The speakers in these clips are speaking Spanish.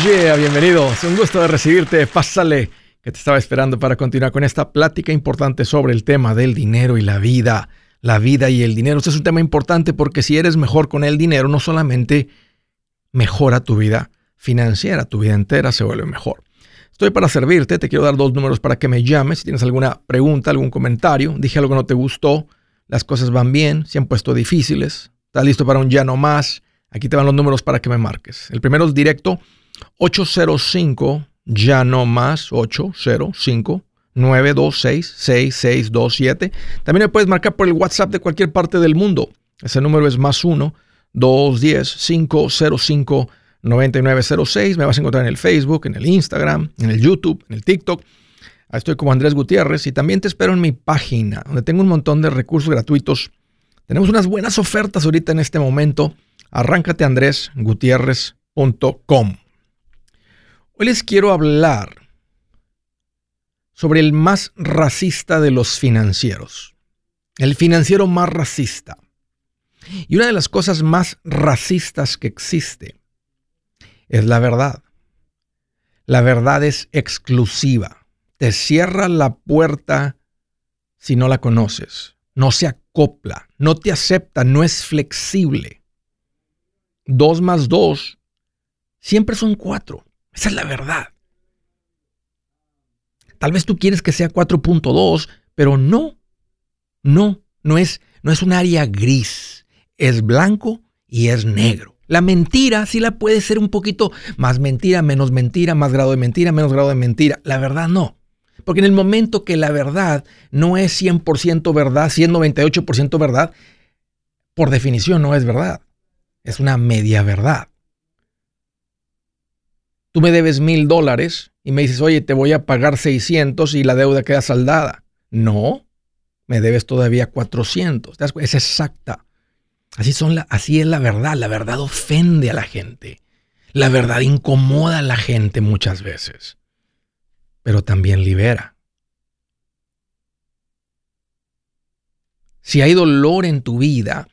yeah, bienvenido. Es un gusto de recibirte. Pásale, que te estaba esperando para continuar con esta plática importante sobre el tema del dinero y la vida. La vida y el dinero. Este es un tema importante porque si eres mejor con el dinero, no solamente mejora tu vida financiera, tu vida entera se vuelve mejor. Estoy para servirte, te quiero dar dos números para que me llames. Si tienes alguna pregunta, algún comentario, dije algo que no te gustó, las cosas van bien, se han puesto difíciles, estás listo para un ya no más. Aquí te van los números para que me marques. El primero es directo 805 ya no más 805 926 6627. También me puedes marcar por el WhatsApp de cualquier parte del mundo. Ese número es más 1 210 505 9906. Me vas a encontrar en el Facebook, en el Instagram, en el YouTube, en el TikTok. Ahí estoy como Andrés Gutiérrez y también te espero en mi página, donde tengo un montón de recursos gratuitos. Tenemos unas buenas ofertas ahorita en este momento. Arráncate andresgutierrez.com. Hoy les quiero hablar sobre el más racista de los financieros. El financiero más racista. Y una de las cosas más racistas que existe es la verdad. La verdad es exclusiva. Te cierra la puerta si no la conoces. No se acopla, no te acepta, no es flexible. Dos más dos siempre son cuatro. Esa es la verdad. Tal vez tú quieres que sea 4.2, pero no. No, no es, no es un área gris. Es blanco y es negro. La mentira sí la puede ser un poquito más mentira, menos mentira, más grado de mentira, menos grado de mentira. La verdad no. Porque en el momento que la verdad no es 100% verdad, 198% verdad, por definición no es verdad. Es una media verdad. Tú me debes mil dólares y me dices, oye, te voy a pagar 600 y la deuda queda saldada. No, me debes todavía 400. Es exacta. Así, son la, así es la verdad. La verdad ofende a la gente. La verdad incomoda a la gente muchas veces. Pero también libera. Si hay dolor en tu vida,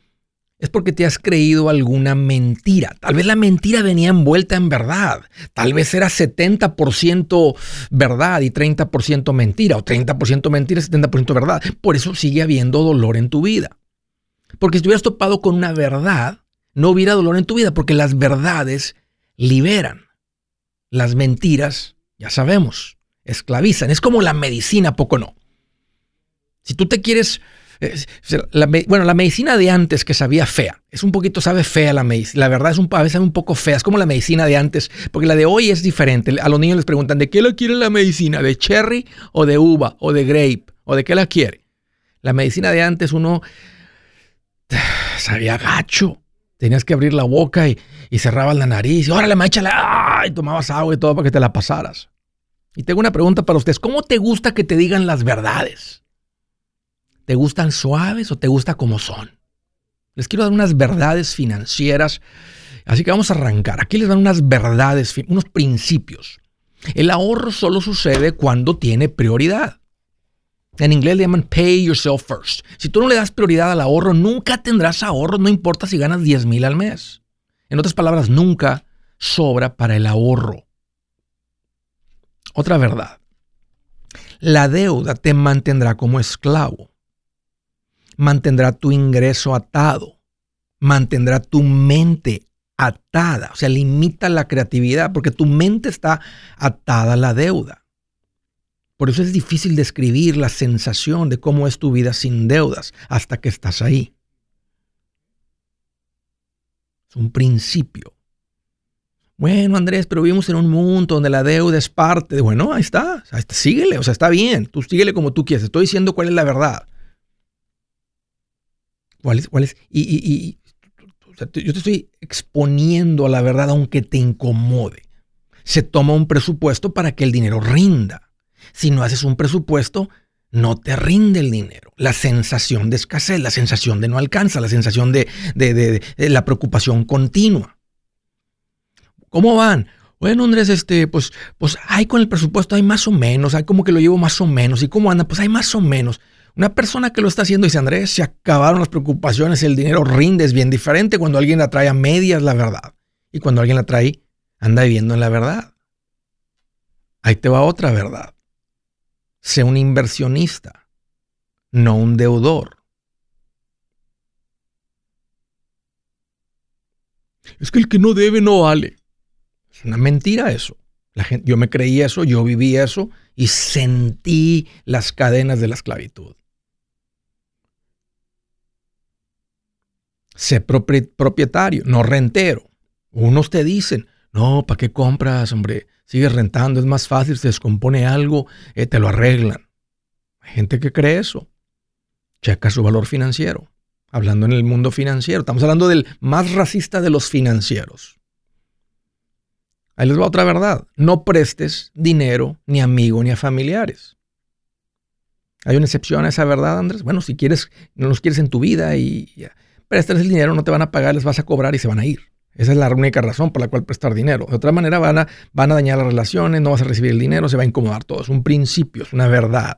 es porque te has creído alguna mentira. Tal vez la mentira venía envuelta en verdad. Tal vez era 70% verdad y 30% mentira. O 30% mentira y 70% verdad. Por eso sigue habiendo dolor en tu vida. Porque si hubieras topado con una verdad, no hubiera dolor en tu vida, porque las verdades liberan. Las mentiras, ya sabemos, esclavizan. Es como la medicina, poco no. Si tú te quieres... bueno, la medicina de antes que sabía fea, es un poquito, sabe fea la medicina. La verdad es un, un poco fea, es como la medicina de antes, porque la de hoy es diferente. A los niños les preguntan, ¿de qué la quiere la medicina? ¿De cherry o de uva o de grape? ¿O de qué la quiere? La medicina de antes uno sabía gacho. Tenías que abrir la boca y, cerrabas la nariz. Y órale, échala. Y tomabas agua y todo para que te la pasaras. Y tengo una pregunta para ustedes. ¿Cómo te gusta que te digan las verdades? ¿Te gustan suaves o te gusta como son? Les quiero dar unas verdades financieras. Así que vamos a arrancar. Aquí les dan unas verdades, unos principios. El ahorro solo sucede cuando tiene prioridad. En inglés le llaman pay yourself first. Si tú no le das prioridad al ahorro, nunca tendrás ahorro, no importa si ganas 10 mil al mes. En otras palabras, nunca sobra para el ahorro. Otra verdad. La deuda te mantendrá como esclavo. Mantendrá tu ingreso atado. Mantendrá tu mente atada. O sea, limita la creatividad porque tu mente está atada a la deuda. Por eso es difícil describir la sensación de cómo es tu vida sin deudas hasta que estás ahí. Es un principio. Bueno, Andrés, pero vivimos en un mundo donde la deuda es parte de, bueno, ahí está, síguele, o sea, está bien, tú síguele como tú quieres, estoy diciendo cuál es la verdad. ¿Cuál es? Cuál es? Y, yo te estoy exponiendo a la verdad aunque te incomode. Se toma un presupuesto para que el dinero rinda. Si no haces un presupuesto, no te rinde el dinero. La sensación de escasez, la sensación de no alcanza, la sensación de, la preocupación continua. ¿Cómo van? Bueno, Andrés, este, pues, pues hay con el presupuesto, hay más o menos, hay como que lo llevo más o menos. ¿Y cómo anda? Pues hay más o menos. Una persona que lo está haciendo dice, Andrés, se acabaron las preocupaciones, el dinero rinde, es bien diferente cuando alguien la trae a medias la verdad y cuando alguien la trae anda viviendo en la verdad. Ahí te va otra verdad. Sé un inversionista, no un deudor. Es que el que no debe no vale. Es una mentira eso. La gente, yo me creí eso, yo viví eso y sentí las cadenas de la esclavitud. Sé propietario, no rentero. Unos te dicen, no, ¿para qué compras, hombre? Sigues rentando, es más fácil, se descompone algo, eh, te lo arreglan. Hay gente que cree eso. Checa su valor financiero. Hablando en el mundo financiero. Estamos hablando del más racista de los financieros. Ahí les va otra verdad. No prestes dinero ni a amigo ni a familiares. ¿Hay una excepción a esa verdad, Andrés? Bueno, si quieres, no los quieres en tu vida y, prestas el dinero, no te van a pagar, les vas a cobrar y se van a ir. Esa es la única razón por la cual prestar dinero. De otra manera van a, van a dañar las relaciones, no vas a recibir el dinero, se va a incomodar todo. Es un principio, es una verdad.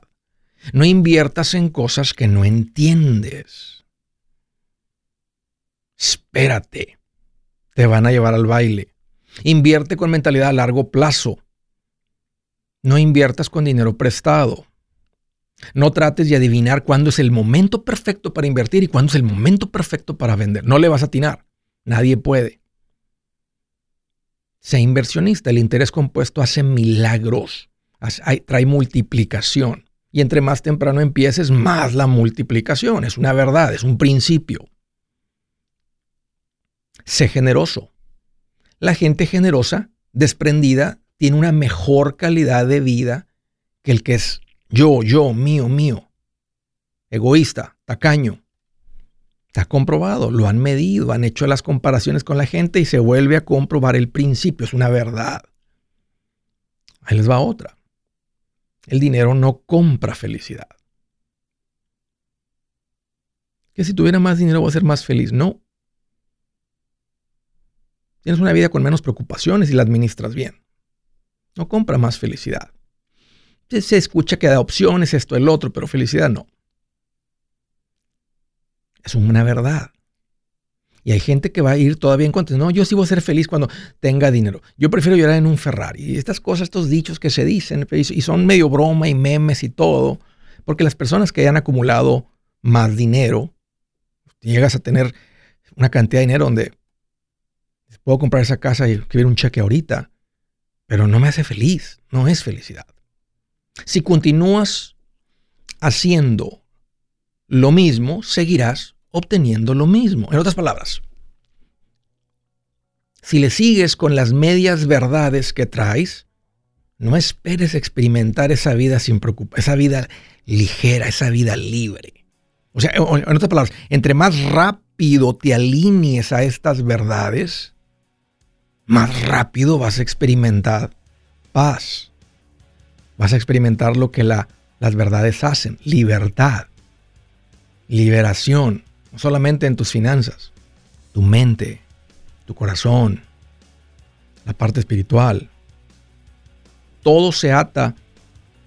No inviertas en cosas que no entiendes. Espérate. Te van a llevar al baile. Invierte con mentalidad a largo plazo. No inviertas con dinero prestado. No trates de adivinar cuándo es el momento perfecto para invertir y cuándo es el momento perfecto para vender. No le vas a atinar. Nadie puede. Sea inversionista. El interés compuesto hace milagros. Trae multiplicación. Y entre más temprano empieces, más la multiplicación. Es una verdad, es un principio. Sé generoso. La gente generosa, desprendida, tiene una mejor calidad de vida que el que es yo, yo, mío, mío. Egoísta, tacaño. Está comprobado, lo han medido, han hecho las comparaciones con la gente y se vuelve a comprobar el principio, es una verdad. Ahí les va otra. El dinero no compra felicidad. Que si tuviera más dinero voy a ser más feliz. No, Tienes una vida con menos preocupaciones y la administras bien. No compra más felicidad. Se escucha que da opciones, esto, el otro, pero felicidad no. Es una verdad. Y hay gente que va a ir todavía en contra. No, yo sí voy a ser feliz cuando tenga dinero. Yo prefiero llorar en un Ferrari. Y estas cosas, estos dichos que se dicen, y son medio broma y memes y todo, porque las personas que hayan acumulado más dinero, llegas a tener una cantidad de dinero donde puedo comprar esa casa y escribir un cheque ahorita, pero no me hace feliz, no es felicidad. Si continúas haciendo lo mismo, seguirás obteniendo lo mismo. En otras palabras, si le sigues con las medias verdades que traes, no esperes experimentar esa vida sin preocupación, esa vida ligera, esa vida libre. O sea, en otras palabras, entre más rápido te alinees a estas verdades, más rápido vas a experimentar paz. Vas a experimentar lo que las verdades hacen, libertad, liberación, no solamente en tus finanzas, tu mente, tu corazón, la parte espiritual. Todo se ata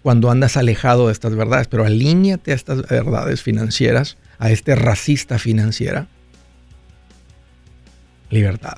cuando andas alejado de estas verdades, pero alíñate a estas verdades financieras, a este racista financiera. Libertad.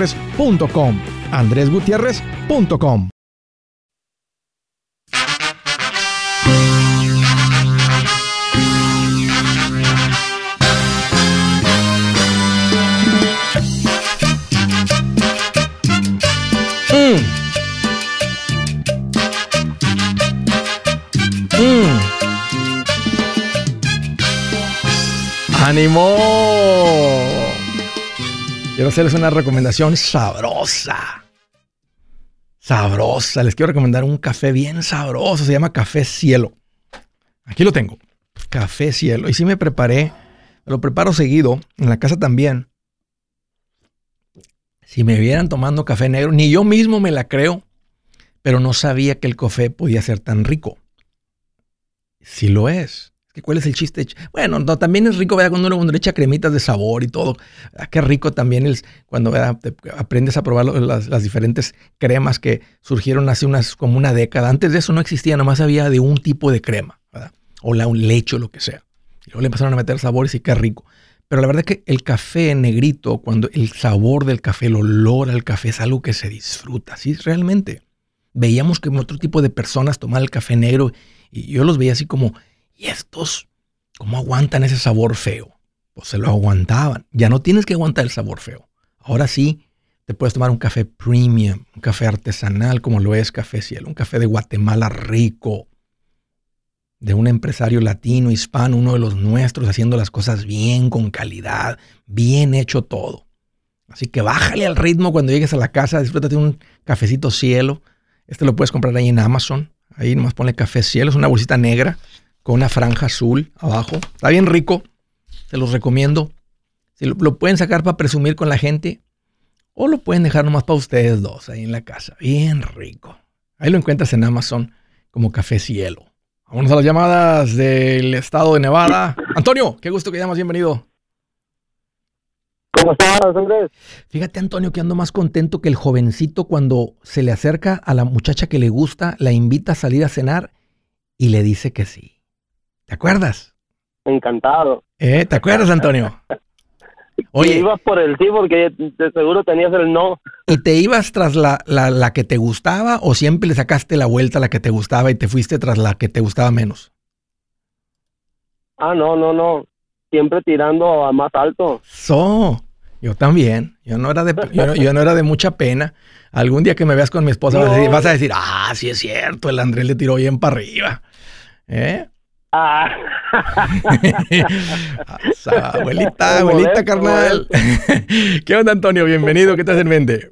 andresgutierrez.com. andresgutierrez.com. Mm. Mm. ¡Ánimo! Quiero hacerles una recomendación sabrosa. Sabrosa. Les quiero recomendar un café bien sabroso. Se llama Café Cielo. Aquí lo tengo. Café Cielo. Y sí me preparé. lo preparo seguido. En la casa también. Si me vieran tomando café negro, ni yo mismo me la creo. Pero no sabía que el café podía ser tan rico. Sí lo es. ¿Cuál es el chiste? Bueno, no, también es rico ¿verdad? cuando uno, le echa cremitas de sabor y todo. Ah, qué rico también es cuando aprendes a probar las, diferentes cremas que surgieron hace unas como una década. Antes de eso no existía, nomás había de un tipo de crema, ¿verdad? o la, un leche o lo que sea. Y luego le empezaron a meter sabores y qué rico. Pero la verdad es que el café negrito, cuando el sabor del café, el olor al café es algo que se disfruta, sí, realmente. Veíamos que otro tipo de personas tomaban el café negro y yo los veía así como ¿Y estos cómo aguantan ese sabor feo? Pues se lo aguantaban. Ya no tienes que aguantar el sabor feo. Ahora sí, te puedes tomar un café premium, un café artesanal como lo es Café Cielo, un café de Guatemala rico, de un empresario latino, hispano, uno de los nuestros, haciendo las cosas bien, con calidad, bien hecho todo. Así que bájale al ritmo cuando llegues a la casa, disfrútate un cafecito cielo. Este lo puedes comprar ahí en Amazon. Ahí nomás ponle café cielo, es una bolsita negra con una franja azul abajo. Está bien rico, se los recomiendo. Si lo, pueden sacar para presumir con la gente o lo pueden dejar nomás para ustedes dos ahí en la casa. Bien rico. Ahí lo encuentras en Amazon como Café Cielo. Vamos a las llamadas del estado de Nevada. Antonio, qué gusto que llamas, bienvenido. ¿Cómo estás, Andrés? Fíjate, Antonio, que ando más contento que el jovencito cuando se le acerca a la muchacha que le gusta, la invita a salir a cenar y le dice que sí. ¿Te acuerdas? Encantado. ¿Eh? ¿Te acuerdas, Antonio? Oye. ibas por el sí porque de seguro tenías el no. ¿Y te ibas tras la, la, que te gustaba o siempre le sacaste la vuelta a la que te gustaba y te fuiste tras la que te gustaba menos? Ah, no, no, no. Siempre tirando a más alto. So, yo también. Yo no era de, yo, no era de mucha pena. Algún día que me veas con mi esposa vas, a decir, vas, a decir, ah, sí es cierto, el Andrés le tiró bien para arriba. ¿Eh? Ah. abuelita, abuelita, carnal. ¿Qué onda, Antonio? Bienvenido. ¿Qué te hace en mente?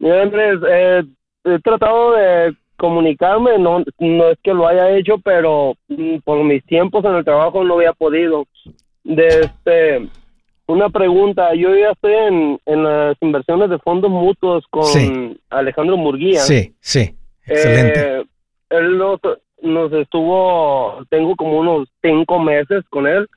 Mira, Andrés, eh, he tratado de comunicarme, no, no es que lo haya hecho, pero mm, por mis tiempos en el trabajo no había podido. De este, una pregunta, yo ya estoy en, en las inversiones de fondos mutuos con Alejandro Murguía. Sí, sí, excelente. Eh, él nos estuvo, tengo como unos cinco meses con él.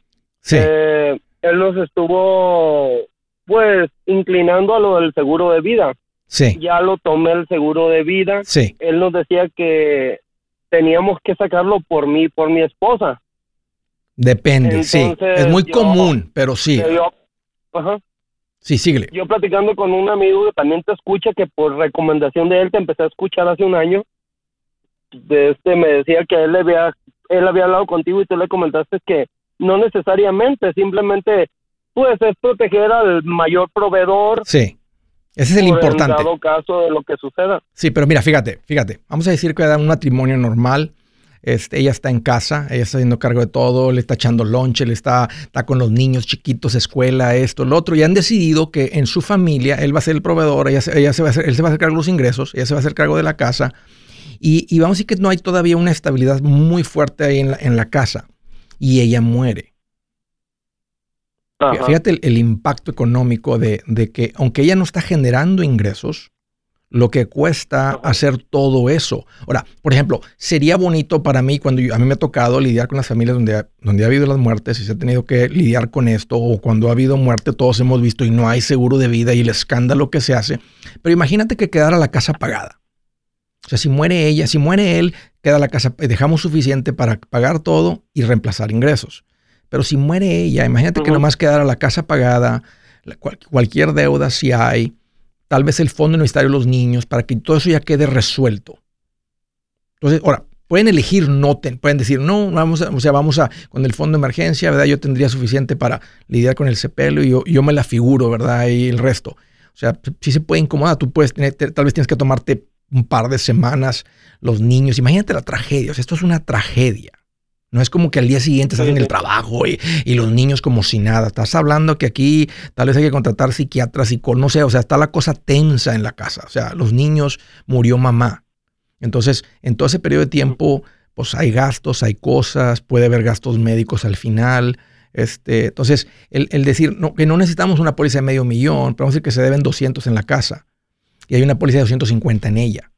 Sí. Eh, él nos estuvo, pues, inclinando a lo del seguro de vida. Sí. Ya lo tomé el seguro de vida. Sí. Él nos decía que teníamos que sacarlo por mí, por mi esposa. Depende, sí. Es muy común, pero sí. ajá. Sí, síguele. Yo platicando con un amigo que también te escucha, que por recomendación de él te empecé a escuchar hace un año de este me decía que él había él había hablado contigo y tú le comentaste que no necesariamente, simplemente pues es proteger al mayor proveedor. Sí. Ese es el importante. En dado caso de lo que suceda. Sí, pero mira, fíjate, fíjate. Vamos a decir que era un matrimonio normal. Este, ella está en casa, ella está haciendo cargo de todo, le está echando lonche, le está, está con los niños chiquitos, escuela, esto, lo otro, y han decidido que en su familia él va a ser el proveedor, ella, ella se va a hacer, él se va a hacer cargo de los ingresos, ella se va a hacer cargo de la casa, Y, vamos a decir que no hay todavía una estabilidad muy fuerte ahí en la, casa y ella muere. Fíjate el, impacto económico de, que aunque ella no está generando ingresos, lo que cuesta hacer todo eso. Ahora, por ejemplo, sería bonito para mí cuando a mí me ha tocado lidiar con las familias donde ha, donde ha habido las muertes y se ha tenido que lidiar con esto, o cuando ha habido muerte, todos hemos visto y no hay seguro de vida y el escándalo que se hace. Pero imagínate que quedara la casa pagada. O sea, si muere ella, si muere él, queda la casa, dejamos suficiente para pagar todo y reemplazar ingresos. Pero si muere ella, imagínate que nomás quedara la casa pagada, cualquier deuda si hay, tal vez el fondo universitario de los niños, para que todo eso ya quede resuelto. Entonces, ahora, pueden elegir no, pueden decir, no, vamos a, o sea, vamos a, con el fondo de emergencia, ¿verdad? Yo tendría suficiente para lidiar con el CPL y yo, yo me la figuro, ¿verdad? Y el resto. O sea, si se puede incomodar, tú puedes tener, tal vez tienes que tomarte un par de semanas los niños. Imagínate la tragedia, o sea, esto es una tragedia. No es como que al día siguiente estás en el trabajo y, los niños como si nada. Estás hablando que aquí tal vez hay que contratar psiquiatras, y no sé, o sea, está la cosa tensa en la casa. O sea, los niños murió mamá. Entonces, en todo ese periodo de tiempo, pues hay gastos, hay cosas, puede haber gastos médicos al final. Este, entonces, el, decir no, que no necesitamos una póliza de medio millón, pero vamos a decir que se deben 200 en la casa y hay una póliza de 250 en ella.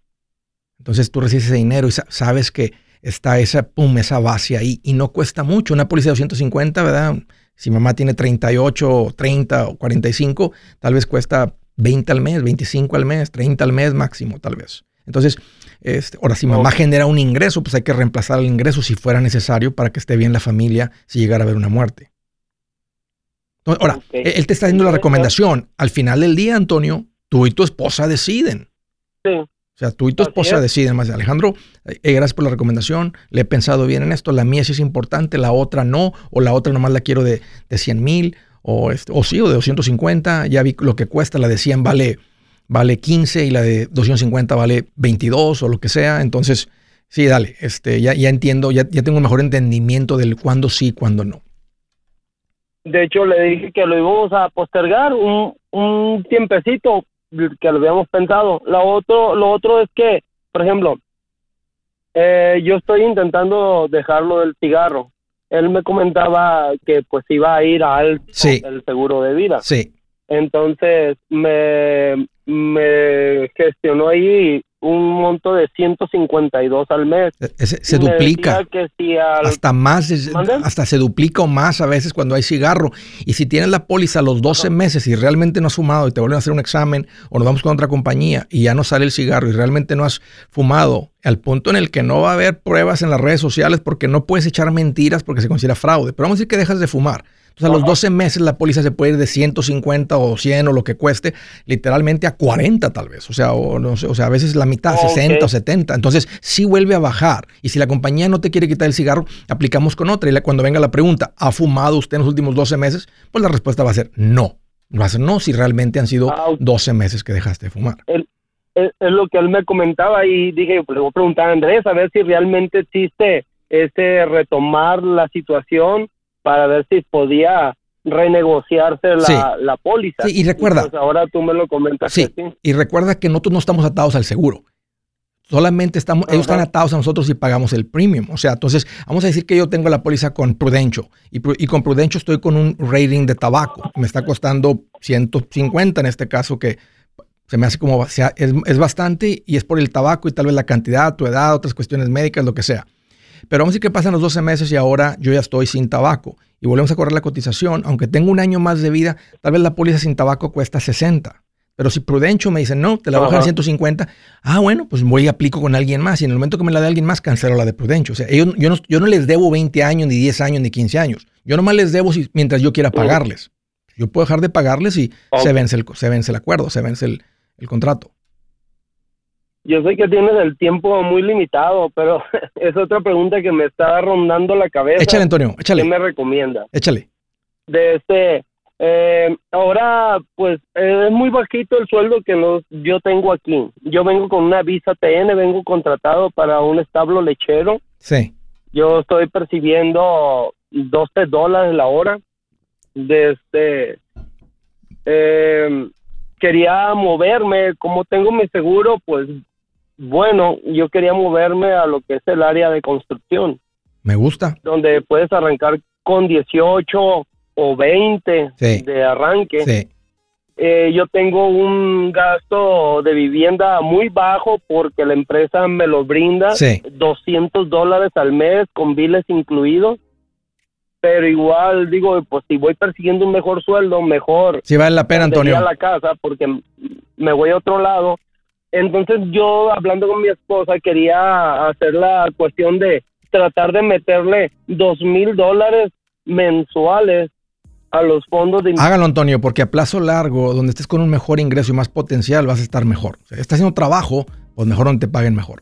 Entonces tú recibes ese dinero y sabes que está esa, pum, esa base ahí y no cuesta mucho. Una póliza de 250, ¿verdad? Si mamá tiene 38, 30 o 45, tal vez cuesta 20 al mes, 25 al mes, 30 al mes máximo, tal vez. Entonces, este, ahora, si mamá genera un ingreso, pues hay que reemplazar el ingreso si fuera necesario para que esté bien la familia si llegara a haber una muerte. Ahora, él te está haciendo la recomendación. Al final del día, Antonio, tú y tu esposa deciden. Sí. O sea, tú y tu esposa deciden más. Alejandro, eh, gracias por la recomendación. Le he pensado bien en esto. La mía sí es importante, la otra no. O la otra nomás la quiero de, de 100 mil. O, este, o sí, o de 250. Ya vi lo que cuesta. La de 100 vale, vale 15 y la de 250 vale 22 o lo que sea. Entonces, sí, dale. Este, ya, ya entiendo, ya, ya tengo un mejor entendimiento del cuándo sí y cuándo no. De hecho, le dije que lo íbamos a postergar un, un tiempecito que lo habíamos pensado. Lo otro, lo otro es que, por ejemplo, eh, yo estoy intentando dejarlo del cigarro. Él me comentaba que pues iba a ir al el seguro de vida. Sí. Entonces me, me gestionó ahí un monto de 152 al mes. E, se, duplica. hasta más, hasta se duplica o más a veces cuando hay cigarro. Y si tienes la póliza los 12 meses y realmente no has fumado y te vuelven a hacer un examen o nos vamos con otra compañía y ya no sale el cigarro y realmente no has fumado, al punto en el que no va a haber pruebas en las redes sociales porque no puedes echar mentiras porque se considera fraude. Pero vamos a decir que dejas de fumar entonces, a los 12 meses la póliza se puede ir de 150 o 100 o lo que cueste, literalmente a 40 tal vez. O sea, o, no sé, o sea a veces la mitad, 60 o 70. Entonces, sí vuelve a bajar. Y si la compañía no te quiere quitar el cigarro, aplicamos con otra. Y cuando venga la pregunta, ¿ha fumado usted en los últimos 12 meses? Pues la respuesta va a ser no. Va a ser no si realmente han sido 12 meses que dejaste de fumar. es lo que él me comentaba y dije, pues le voy a preguntar a Andrés a ver si realmente existe ese retomar la situación para ver si podía renegociarse la, la póliza. Sí, y recuerda. Pues ahora tú me lo comentas. Sí, y recuerda que nosotros no estamos atados al seguro. Solamente estamos, ellos están atados a nosotros y pagamos el premium. O sea, entonces, vamos a decir que yo tengo la póliza con Prudential y, y con Prudential estoy con un rating de tabaco. Me está costando 150 en este caso, que se me hace como, es, es bastante y es por el tabaco y tal vez la cantidad, tu edad, otras cuestiones médicas, lo que sea. Pero vamos a decir que pasan los 12 meses y ahora yo ya estoy sin tabaco y volvemos a correr la cotización. Aunque tengo un año más de vida, tal vez la póliza sin tabaco cuesta 60. Pero si Prudencio me dice, no, te la voy a bajar a 150, ah, bueno, pues voy y aplico con alguien más. Y en el momento que me la dé alguien más, cancelo la de Prudencio. O sea, yo, no, yo no les debo 20 años, ni 10 años, ni 15 años. Yo nomás les debo si, mientras yo quiera pagarles. Yo puedo dejar de pagarles y se, vence el, se vence el acuerdo, se vence el, el contrato. Yo sé que tienes el tiempo muy limitado, pero es otra pregunta que me está rondando la cabeza. Échale, Antonio, échale. ¿Qué me recomienda? Échale. De este, eh, ahora, pues es muy bajito el sueldo que nos, yo tengo aquí. Yo vengo con una visa TN, vengo contratado para un establo lechero. Sí. Yo estoy percibiendo 12 dólares la hora. De este, eh, quería moverme, como tengo mi seguro, pues bueno, yo quería moverme a lo que es el área de construcción. Me gusta. Donde puedes arrancar con 18 o 20 de arranque. Sí. Eh, yo tengo un gasto de vivienda muy bajo porque la empresa me lo brinda, 200 dólares al mes con biles incluidos. Pero igual digo, pues si voy persiguiendo un mejor sueldo, mejor. Si vale la pena, Antonio. a la casa porque me voy a otro lado. Entonces yo, hablando con mi esposa, quería hacer la cuestión de tratar de meterle dos mil dólares mensuales a los fondos de Hágalo, Antonio, porque a plazo largo, donde estés con un mejor ingreso y más potencial, vas a estar mejor. O estás haciendo trabajo, pues mejor donde te paguen mejor.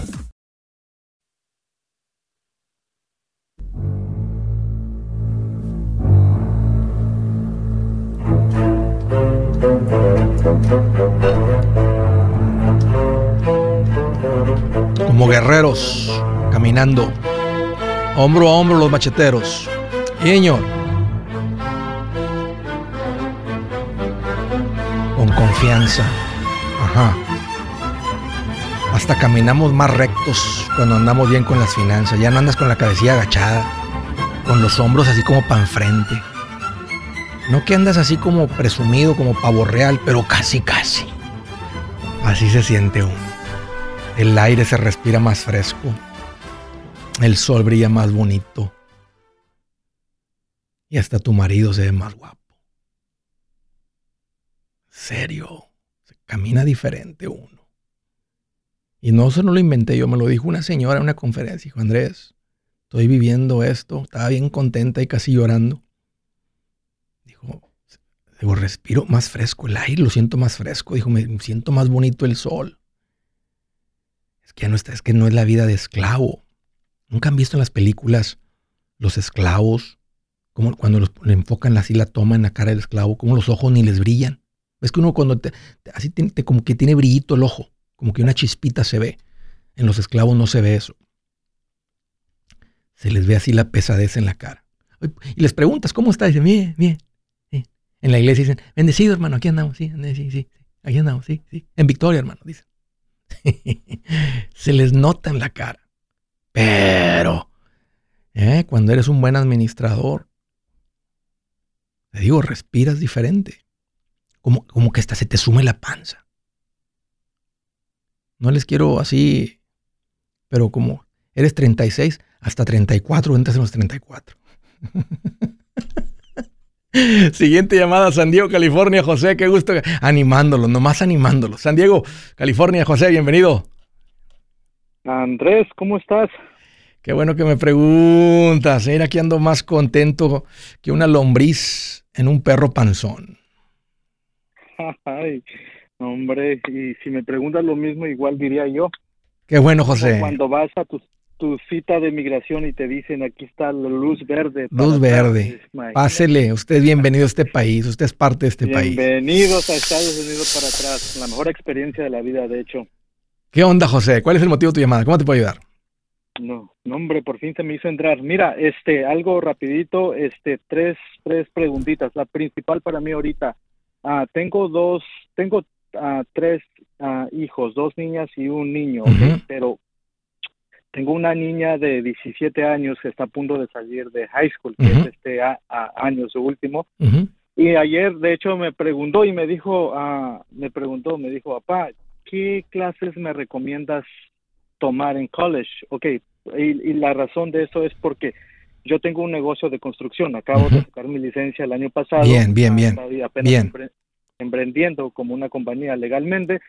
Como guerreros, caminando, hombro a hombro los macheteros. Señor. Con confianza. Ajá. Hasta caminamos más rectos cuando andamos bien con las finanzas. Ya no andas con la cabecilla agachada, con los hombros así como para enfrente. No que andas así como presumido, como pavo real, pero casi, casi. Así se siente uno. El aire se respira más fresco. El sol brilla más bonito. Y hasta tu marido se ve más guapo. Serio. Se camina diferente uno. Y no se no lo inventé yo, me lo dijo una señora en una conferencia. Dijo, Andrés, estoy viviendo esto. Estaba bien contenta y casi llorando. Digo, respiro más fresco el aire, lo siento más fresco. Dijo, me siento más bonito el sol. Es que ya no está, es que no es la vida de esclavo. Nunca han visto en las películas los esclavos, como cuando los, le enfocan así la toma en la cara del esclavo, como los ojos ni les brillan. Es que uno cuando te, así como que tiene brillito el ojo, como que una chispita se ve. En los esclavos no se ve eso. Se les ve así la pesadez en la cara. Y les preguntas, ¿cómo está? Dice, bien, bien. En la iglesia dicen, bendecido hermano, aquí andamos, sí, sí, sí, aquí andamos, sí, sí. En victoria, hermano, dicen. Se les nota en la cara. Pero, ¿eh? cuando eres un buen administrador, te digo, respiras diferente. Como, como que hasta se te sume la panza. No les quiero así, pero como eres 36, hasta 34, entras en los 34. Siguiente llamada, San Diego, California. José, qué gusto. Animándolo, nomás animándolo. San Diego, California. José, bienvenido. Andrés, ¿cómo estás? Qué bueno que me preguntas. Mira, aquí ando más contento que una lombriz en un perro panzón. Ay, hombre, y si me preguntas lo mismo, igual diría yo. Qué bueno, José. Cuando vas a tus tu cita de migración y te dicen aquí está la luz verde. Luz verde. Pásele, usted es bienvenido a este país, usted es parte de este país. Bienvenidos a Estados Unidos para atrás, la mejor experiencia de la vida, de hecho. ¿Qué onda, José? ¿Cuál es el motivo de tu llamada? ¿Cómo te puedo ayudar? No, no, hombre, por fin se me hizo entrar. Mira, este, algo rapidito, este, tres, tres preguntitas. La principal para mí ahorita, ah, tengo dos, tengo ah, tres ah, hijos, dos niñas y un niño, pero tengo una niña de 17 años que está a punto de salir de high school, que es este año su último. Y ayer, de hecho, me preguntó y me dijo, uh, me preguntó, me dijo, papá, ¿qué clases me recomiendas tomar en college. Ok, y, la razón de eso es porque yo tengo un negocio de construcción, acabo de sacar mi licencia el año pasado. Bien, bien, bien. Apenas emprendiendo como una compañía legalmente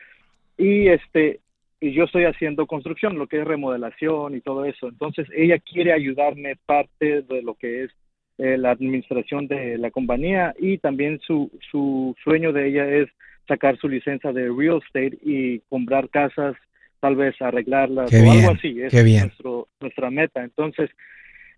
y este y yo estoy haciendo construcción, lo que es remodelación y todo eso. Entonces ella quiere ayudarme parte de lo que es eh, la administración de la compañía y también su, su sueño de ella es sacar su licencia de real estate y comprar casas, tal vez arreglarlas o algo así. es Nuestro, nuestra meta. Entonces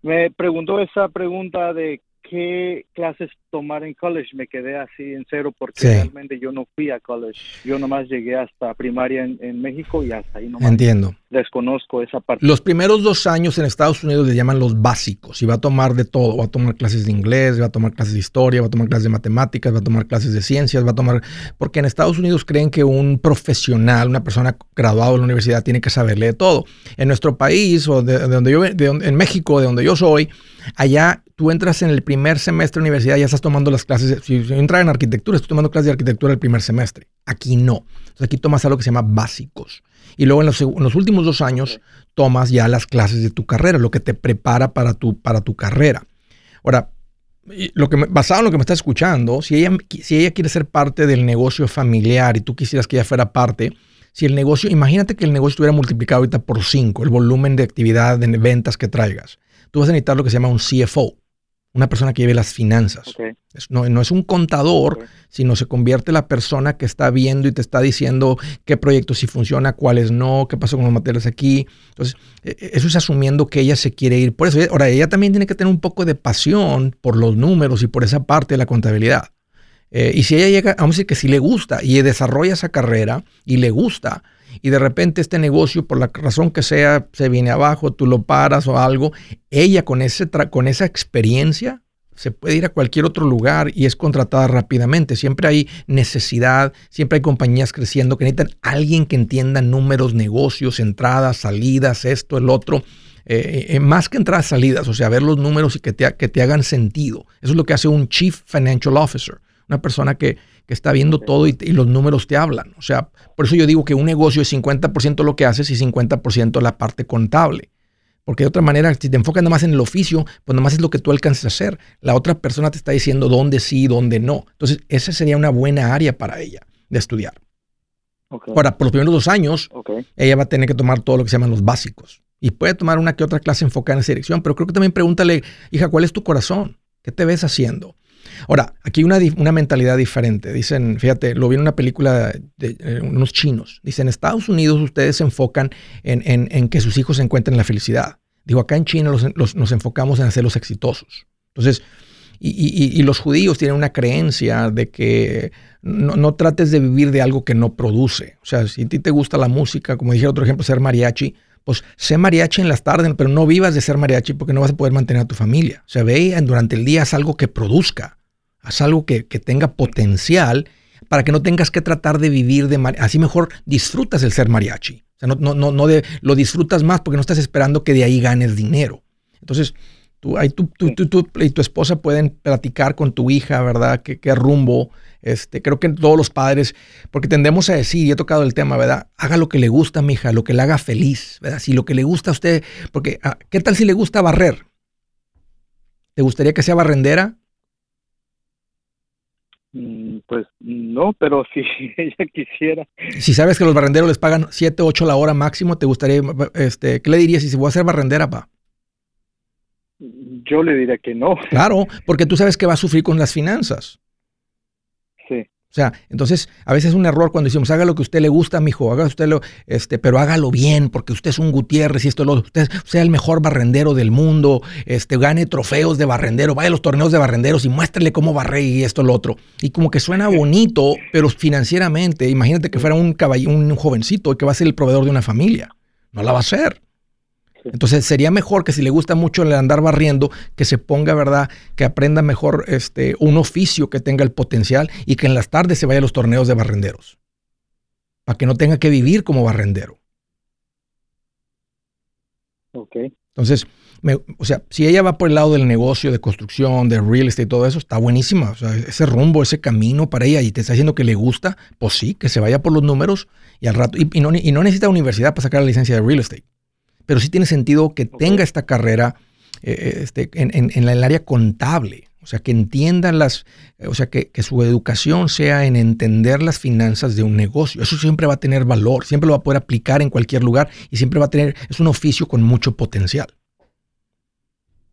me preguntó esa pregunta de qué clases tomar en college. Me quedé así en cero porque realmente yo no fui a college. Yo nomás llegué hasta primaria en, México y hasta ahí nomás. Entiendo. Desconozco esa parte. Los primeros dos años en Estados Unidos le llaman los básicos y va a tomar de todo. Va a tomar clases de inglés, va a tomar clases de historia, va a tomar clases de matemáticas, va a tomar clases de ciencias, va a tomar... Porque en Estados Unidos creen que un profesional, una persona graduada de la universidad tiene que saberle de todo. En nuestro país o de, donde yo, de, en México, de donde yo soy, allá tú entras en el primer semestre de universidad, ya estás tomando las clases. Si, entras en arquitectura, estoy tomando clases de arquitectura el primer semestre. Aquí no. Entonces aquí tomas algo que se llama básicos. Y luego en los, últimos dos años tomas ya las clases de tu carrera, lo que te prepara para tu, para tu carrera. Ahora, lo que basado en lo que me estás escuchando, si ella, si ella quiere ser parte del negocio familiar y tú quisieras que ella fuera parte, si el negocio, imagínate que el negocio estuviera multiplicado ahorita por cinco, el volumen de actividad de ventas que traigas, tú vas a necesitar lo que se llama un CFO una persona que lleve las finanzas. no, es un contador, sino se convierte la persona que está viendo y te está diciendo qué proyectos sí funciona, cuáles no, qué pasó con los materiales aquí. Entonces, e, e, eso es asumiendo que ella se quiere ir. Por eso, ahora, ella también tiene que tener un poco de pasión por los números y por esa parte de la contabilidad. Eh, y si ella llega, vamos a decir que si le gusta y desarrolla esa carrera y le gusta, y de repente este negocio, por la razón que sea, se viene abajo, tú lo paras o algo, ella con, ese con esa experiencia se puede ir a cualquier otro lugar y es contratada rápidamente. Siempre hay necesidad, siempre hay compañías creciendo que necesitan alguien que entienda números, negocios, entradas, salidas, esto, el otro. Eh, eh, más que entradas, salidas, o sea, ver los números y que te, que te hagan sentido. Eso es lo que hace un Chief Financial Officer, una persona que, que está viendo todo y, los números te hablan. O sea, por eso yo digo que un negocio es 50% lo que haces y 50% la parte contable. Porque de otra manera, si te enfocas nada más en el oficio, pues nada más es lo que tú alcances a hacer. La otra persona te está diciendo dónde sí y dónde no. Entonces, esa sería una buena área para ella de estudiar. Ahora, por los primeros dos años, ella va a tener que tomar todo lo que se llaman los básicos. Y puede tomar una que otra clase enfocada en esa dirección, pero creo que también pregúntale, hija, ¿cuál es tu corazón? ¿Qué te ves haciendo? Ahora, aquí hay una, una, mentalidad diferente. Dicen, fíjate, lo vi en una película de, eh, unos chinos. Dicen, en Estados Unidos ustedes se enfocan en, que sus hijos encuentren la felicidad. Digo, acá en China nos enfocamos en hacerlos exitosos. Entonces, y, los judíos tienen una creencia de que no, no, trates de vivir de algo que no produce. O sea, si a ti te gusta la música, como dije otro ejemplo, ser mariachi, pues sé mariachi en las tardes, pero no vivas de ser mariachi porque no vas a poder mantener a tu familia. O sea, ve durante el día, haz algo que produzca, haz algo que, tenga potencial para que no tengas que tratar de vivir de mariachi. Así mejor disfrutas el ser mariachi. O sea, no, no, no, no de, lo disfrutas más porque no estás esperando que de ahí ganes dinero. Entonces, tú, ahí tú, tú, tú, y tu esposa pueden platicar con tu hija, ¿verdad? ¿Qué, qué rumbo este, creo que todos los padres, porque tendemos a decir, y he tocado el tema, ¿verdad? Haga lo que le gusta a mi hija, lo que le haga feliz, ¿verdad? Si lo que le gusta a usted, porque ah, ¿qué tal si le gusta barrer? ¿Te gustaría que sea barrendera? Mm, pues no, pero si ella quisiera. Si sabes que los barrenderos les pagan 7, 8 la hora máximo, ¿te gustaría, este, qué le dirías si se voy a hacer barrendera, pa? Yo le diría que no. Claro, porque tú sabes que va a sufrir con las finanzas. O sea, entonces a veces es un error cuando decimos, haga lo que a usted le gusta, mijo, haga usted lo, este, pero hágalo bien, porque usted es un Gutiérrez y esto lo, usted sea el mejor barrendero del mundo, este, gane trofeos de barrendero, vaya a los torneos de barrenderos y muéstrele cómo barre y esto lo otro. Y como que suena bonito, pero financieramente, imagínate que fuera un caballero, un jovencito que va a ser el proveedor de una familia. No la va a ser. Entonces sería mejor que si le gusta mucho el andar barriendo, que se ponga, ¿verdad? Que aprenda mejor este, un oficio que tenga el potencial y que en las tardes se vaya a los torneos de barrenderos. Para que no tenga que vivir como barrendero. Ok. Entonces, o sea, si ella va por el lado del negocio, de construcción, de real estate y todo eso, está buenísima. O sea, ese rumbo, ese camino para ella y te está diciendo que le gusta, pues sí, que se vaya por los números y al rato. Y, no, necesita universidad para sacar la licencia de real estate. Pero sí tiene sentido que tenga esta carrera eh, eh, este, en, el área contable. O sea, que entienda las, o sea, que, que, su educación sea en entender las finanzas de un negocio. Eso siempre va a tener valor, siempre lo va a poder aplicar en cualquier lugar y siempre va a tener, es un oficio con mucho potencial.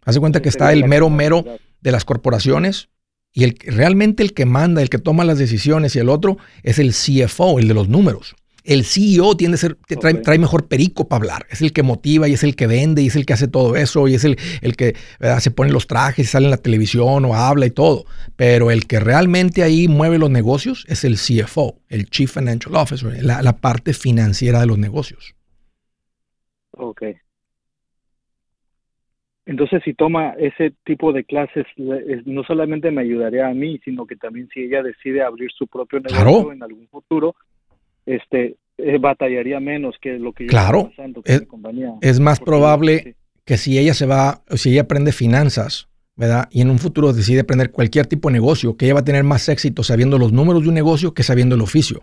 Hace cuenta que está el mero mero de las corporaciones y el, realmente el que manda, el que toma las decisiones y el otro es el CFO, el de los números. El CEO tiende a ser, trae, mejor perico para hablar. Es el que motiva y es el que vende y es el que hace todo eso y es el, el que se pone los trajes y sale en la televisión o habla y todo. Pero el que realmente ahí mueve los negocios es el CFO, el Chief Financial Officer, la, la parte financiera de los negocios. Ok. Entonces, si toma ese tipo de clases, no solamente me ayudaría a mí, sino que también si ella decide abrir su propio negocio en algún futuro, este, eh, batallaría menos que lo que yo claro. pasando con es, compañía. Es más probable que si ella se va, si ella aprende finanzas, ¿verdad? Y en un futuro decide aprender cualquier tipo de negocio, que ella va a tener más éxito sabiendo los números de un negocio que sabiendo el oficio.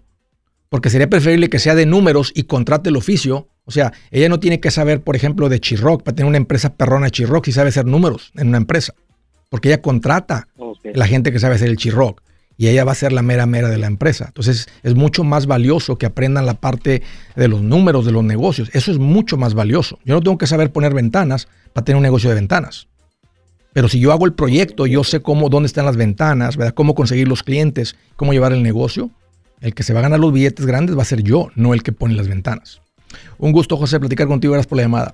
Porque sería preferible que sea de números y contrate el oficio o sea, ella no tiene que saber, por ejemplo, de Chirroc para tener una empresa perrona Chirroc si sabe hacer números en una empresa. Porque ella contrata la gente que sabe hacer el Chirroc y ella va a ser la mera mera de la empresa. Entonces es mucho más valioso que aprendan la parte de los números de los negocios. Eso es mucho más valioso. Yo no tengo que saber poner ventanas para tener un negocio de ventanas. Pero si yo hago el proyecto, yo sé cómo, dónde están las ventanas, ¿verdad? cómo conseguir los clientes, cómo llevar el negocio. El que se va a ganar los billetes grandes va a ser yo, no el que pone las ventanas. Un gusto, José, platicar contigo. Gracias por la llamada.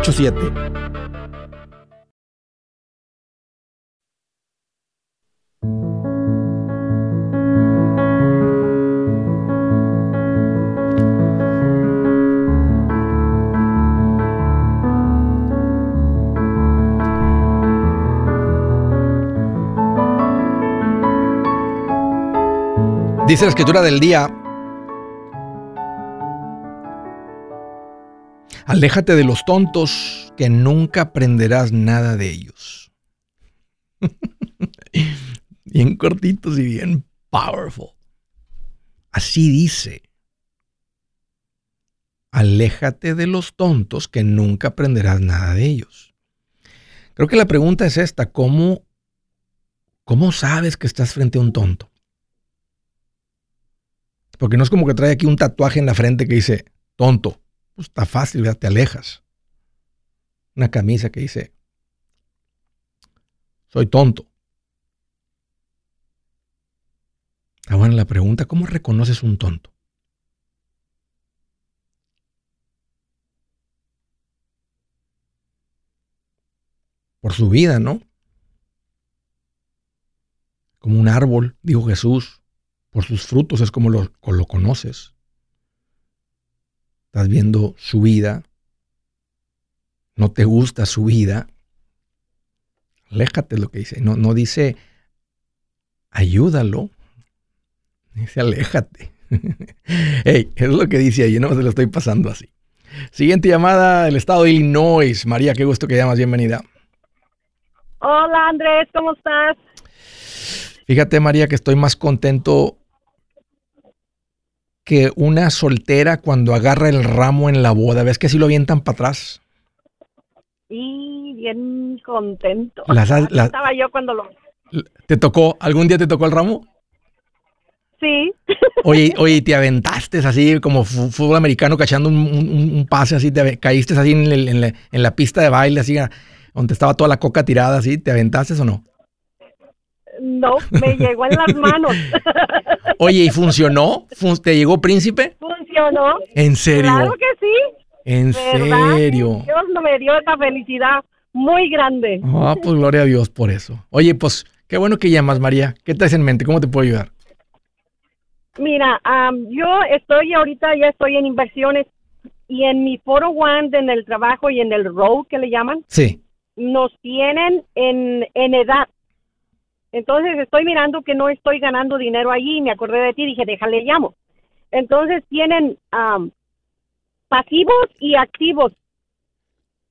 844-748-8887. Dice la escritura del día, aléjate de los tontos que nunca aprenderás nada de ellos. bien cortitos y bien powerful. Así dice. Aléjate de los tontos que nunca aprenderás nada de ellos. Creo que la pregunta es esta, ¿cómo, cómo sabes que estás frente a un tonto? Porque no es como que trae aquí un tatuaje en la frente que dice, tonto. Pues está fácil, ya te alejas. Una camisa que dice, soy tonto. Está buena la pregunta, ¿cómo reconoces un tonto? Por su vida, ¿no? Como un árbol, dijo Jesús, por sus frutos es como lo, lo conoces. Estás viendo su vida. No te gusta su vida. Aléjate lo que dice. No, no dice ayúdalo. Dice aléjate. hey, es lo que dice ahí. No se lo estoy pasando así. Siguiente llamada del estado de Illinois. María, qué gusto que llamas. Bienvenida. Hola Andrés, ¿cómo estás? Fíjate María que estoy más contento que una soltera cuando agarra el ramo en la boda, ¿ves que así lo avientan para atrás? Y bien contento. Las has- Así las- Estaba yo cuando lo... ¿Te tocó? ¿Algún día te tocó el ramo? Sí. Oye, oye, te aventaste así como fútbol americano cachando un, un- un pase así, te caíste así en, el- en la, en la pista de baile, así, donde estaba toda la coca tirada, así, ¿te aventaste o no? No, me llegó en las manos. Oye, ¿y funcionó? Fun- ¿Te llegó príncipe? Funcionó. ¿En serio? Claro que sí. ¿En ¿Verdad? serio? Dios no me dio esa felicidad muy grande. Ah, pues gloria a Dios por eso. Oye, pues qué bueno que llamas, María. ¿Qué traes en mente? ¿Cómo te puedo ayudar? Mira, am, yo estoy ahorita, ya estoy en inversiones y en mi foro one en el trabajo y en el road que le llaman, Sí. nos tienen en, en edad. Entonces estoy mirando que no estoy ganando dinero allí y me acordé de ti, dije, déjale llamo. Entonces tienen am, pasivos y activos.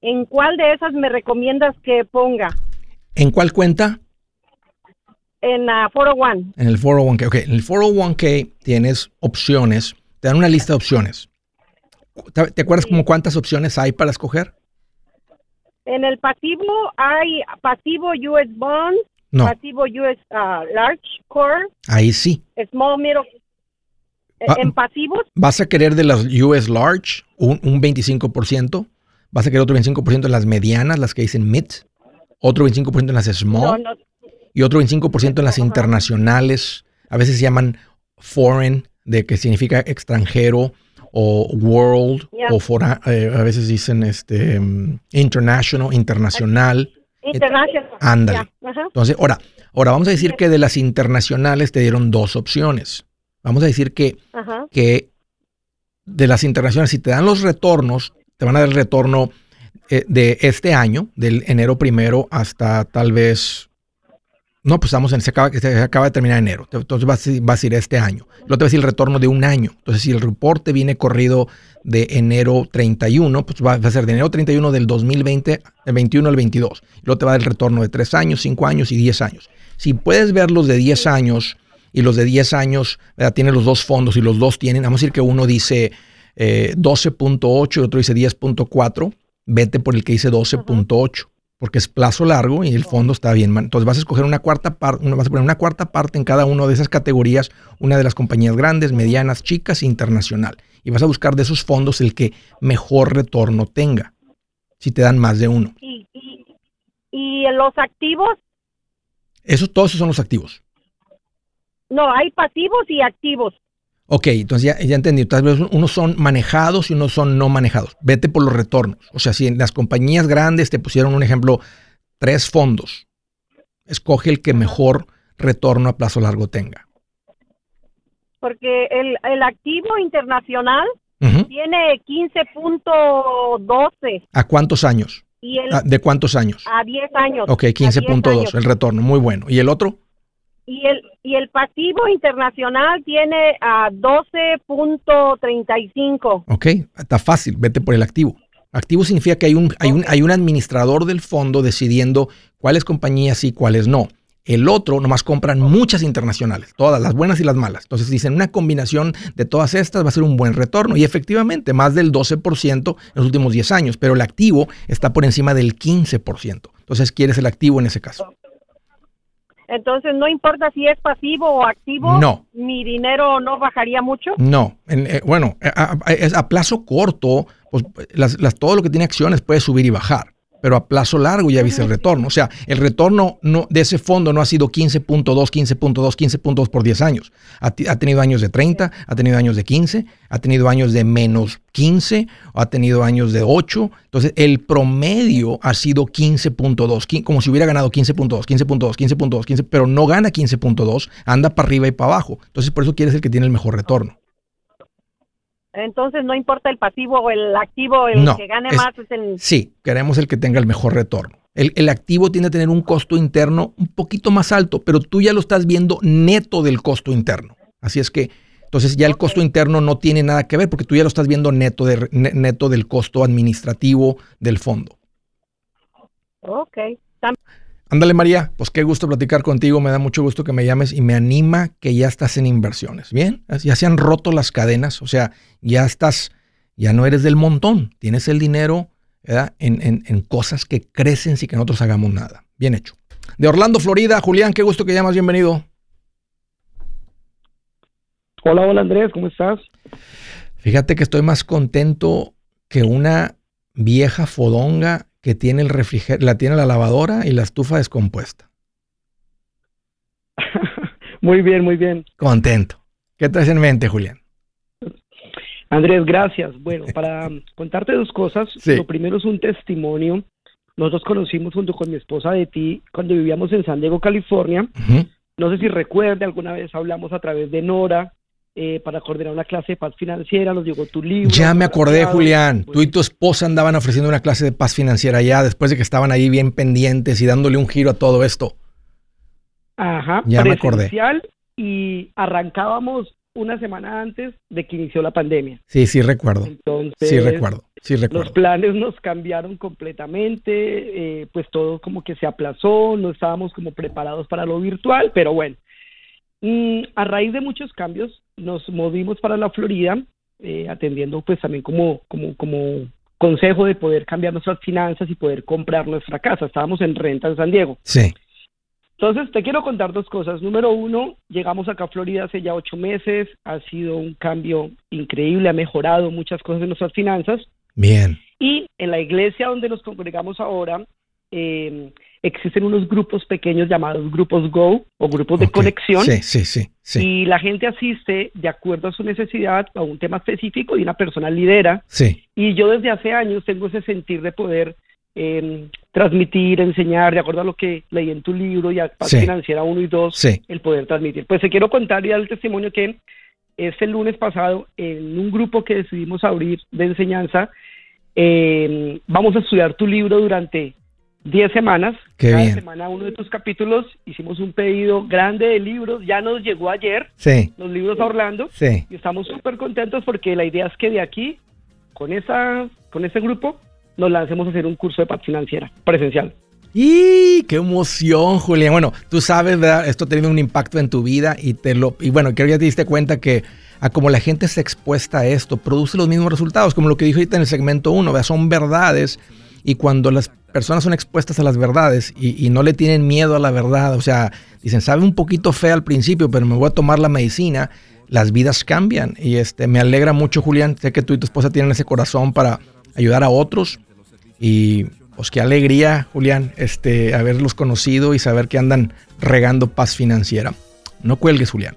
¿En cuál de esas me recomiendas que ponga? ¿En cuál cuenta? En la foro one. En el 401k. Ok, en el 401k tienes opciones. Te dan una lista de opciones. ¿Te te acuerdas como cuántas opciones hay para escoger? En el pasivo hay pasivo US Bonds, No, pasivo US ah, Large Core, ahí sí. Small Middle. Eh, Ah. en pasivos, Vas a querer de las US Large un, un 25%. Vas a querer otro 25% en las medianas, las que dicen mid. Otro 25% en las no, small. no, y otro 25% en las internacionales. A veces se llaman foreign, de que significa extranjero, o world, Ya. o eh, a veces dicen este mm, international, internacional. International. Ándale. Entonces, ahora, ahora vamos a decir que de las internacionales te dieron dos opciones. Vamos a decir que, Ajá. que de las internacionales, si te dan los retornos, te van a dar el retorno eh, de este año, del enero primero hasta tal vez. No, pues estamos en, se acaba, se acaba de terminar enero. Entonces va a, ser este año. Luego te va a decir el retorno de un año. Entonces, si el reporte viene corrido de enero 31, pues va, a ser de enero 31 del 2020, del 21 al 22. Y luego te va a dar el retorno de 3 años, 5 años y 10 años. Si puedes ver los de 10 años y los de 10 años, ¿verdad? tiene los dos fondos y los dos tienen, vamos a decir que uno dice eh, 12.8 y otro dice 10.4, vete por el que dice 12.8, porque es plazo largo y el fondo está bien. Entonces vas a escoger una cuarta parte, vas a poner una cuarta parte en cada una de esas categorías, una de las compañías grandes, medianas, chicas e internacional. Y vas a buscar de esos fondos el que mejor retorno tenga, si te dan más de uno. Y, y, y los activos, Esos, todos esos son los activos. no, hay pasivos y activos. Ok, entonces ya, ya entendí. Tal vez unos son manejados y unos son no manejados. Vete por los retornos. O sea, si en las compañías grandes te pusieron un ejemplo, tres fondos, escoge el que mejor retorno a plazo largo tenga. Porque el, el activo internacional Ujú. tiene 15.12 ¿A cuántos años? y el Ah, ¿De cuántos años? a 10 años. Ok, a 10 15.2, años. el retorno. Muy bueno. ¿Y el otro? Y el, y el pasivo internacional tiene a 12.35. Ok, está fácil. Vete por el activo. Activo significa que hay un, hay un, hay un administrador del fondo decidiendo cuáles compañías sí, cuáles no. El otro nomás compran muchas internacionales, todas, las buenas y las malas. Entonces dicen, una combinación de todas estas va a ser un buen retorno. Y efectivamente, más del 12% en los últimos 10 años, pero el activo está por encima del 15%. Entonces quieres el activo en ese caso. Entonces, no importa si es pasivo o activo, No. mi dinero no bajaría mucho. No, en- eh, bueno, a, a- a plazo corto, pues las- las- todo lo que tiene acciones puede subir y bajar, pero a plazo largo ya viste el retorno. O sea, el retorno no, de ese fondo no ha sido 15.2, 15.2, 15.2 por 10 años. Ha, ha tenido años de 30, ha tenido años de 15, ha tenido años de menos 15, ha tenido años de 8. Entonces, el promedio ha sido 15.2, qui- como si hubiera ganado 15.2, 15.2, 15.2, 15, pero no gana 15.2, anda para arriba y para abajo. Entonces, por eso quieres el que tiene el mejor retorno. Entonces, no importa el pasivo o el activo, el No, que gane es- más es el... Sí, queremos el que tenga el mejor retorno. El, el activo tiende a tener un costo interno un poquito más alto, pero tú ya lo estás viendo neto del costo interno. Así es que, entonces ya el costo interno no tiene nada que ver porque tú ya lo estás viendo neto, de, ne- neto del costo administrativo del fondo. Ok. Ándale María, pues qué gusto platicar contigo, me da mucho gusto que me llames y me anima que ya estás en inversiones, ¿bien? Ya se han roto las cadenas, o sea, ya estás, ya no eres del montón, tienes el dinero En, en, cosas que crecen sin que nosotros hagamos nada. Bien hecho. De Orlando, Florida, Julián, qué gusto que llamas, bienvenido. Hola, hola Andrés, ¿cómo estás? Fíjate que estoy más contento que una vieja fodonga que tiene el refrigerador, la tiene la lavadora y la estufa descompuesta. muy bien, muy bien. Contento. ¿Qué traes en mente, Julián? Andrés, gracias. Bueno, para contarte dos cosas. Lo primero es un testimonio. Nosotros conocimos junto con mi esposa de ti cuando vivíamos en San Diego, California. No sé si recuerde, alguna vez hablamos a través de Nora eh, para coordinar una clase de paz financiera, nos llegó tu libro. Ya me acordé, Julián. Tú y tu esposa andaban ofreciendo una clase de paz financiera ya después de que estaban ahí bien pendientes y dándole un giro a todo esto. Ajá, ya me acordé. Y arrancábamos una semana antes de que inició la pandemia. Sí, sí recuerdo. Entonces, sí recuerdo, sí recuerdo. Los planes nos cambiaron completamente, eh, pues todo como que se aplazó, no estábamos como preparados para lo virtual, pero bueno. Mm, a raíz de muchos cambios, nos movimos para la Florida, eh, atendiendo pues también como, como, como consejo de poder cambiar nuestras finanzas y poder comprar nuestra casa. Estábamos en renta en San Diego. Sí. Entonces, te quiero contar dos cosas. Número uno, llegamos acá a Florida hace ya ocho meses. Ha sido un cambio increíble, ha mejorado muchas cosas en nuestras finanzas. Bien. Y en la iglesia donde nos congregamos ahora, eh, existen unos grupos pequeños llamados grupos Go o grupos de conexión. Sí, sí, sí, Y la gente asiste de acuerdo a su necesidad a un tema específico y una persona lidera. Sí. Y yo desde hace años tengo ese sentir de poder eh, transmitir, enseñar, de acuerdo a lo que leí en tu libro y a Paz Financiera 1 y 2, el poder transmitir. Pues te quiero contar ya el testimonio que este lunes pasado en un grupo que decidimos abrir de enseñanza, eh, vamos a estudiar tu libro durante 10 semanas. Cada semana uno de tus capítulos. Hicimos un pedido grande de libros. Ya nos llegó ayer sí. los libros a Orlando. Sí. Y estamos súper contentos porque la idea es que de aquí, con, esa, con ese grupo, nos lancemos a hacer un curso de paz financiera presencial. ¡Y qué emoción, Julián! Bueno, tú sabes, ¿verdad? Esto ha tenido un impacto en tu vida y te lo y bueno, creo que ya te diste cuenta que a como la gente se expuesta a esto, produce los mismos resultados, como lo que dijo ahorita en el segmento 1, son verdades y cuando las personas son expuestas a las verdades y, no le tienen miedo a la verdad, o sea, dicen, sabe un poquito fea al principio, pero me voy a tomar la medicina, las vidas cambian. Y este, me alegra mucho, Julián, sé que tú y tu esposa tienen ese corazón para ayudar a otros. Y pues qué alegría, Julián, este, haberlos conocido y saber que andan regando paz financiera. No cuelgues, Julián.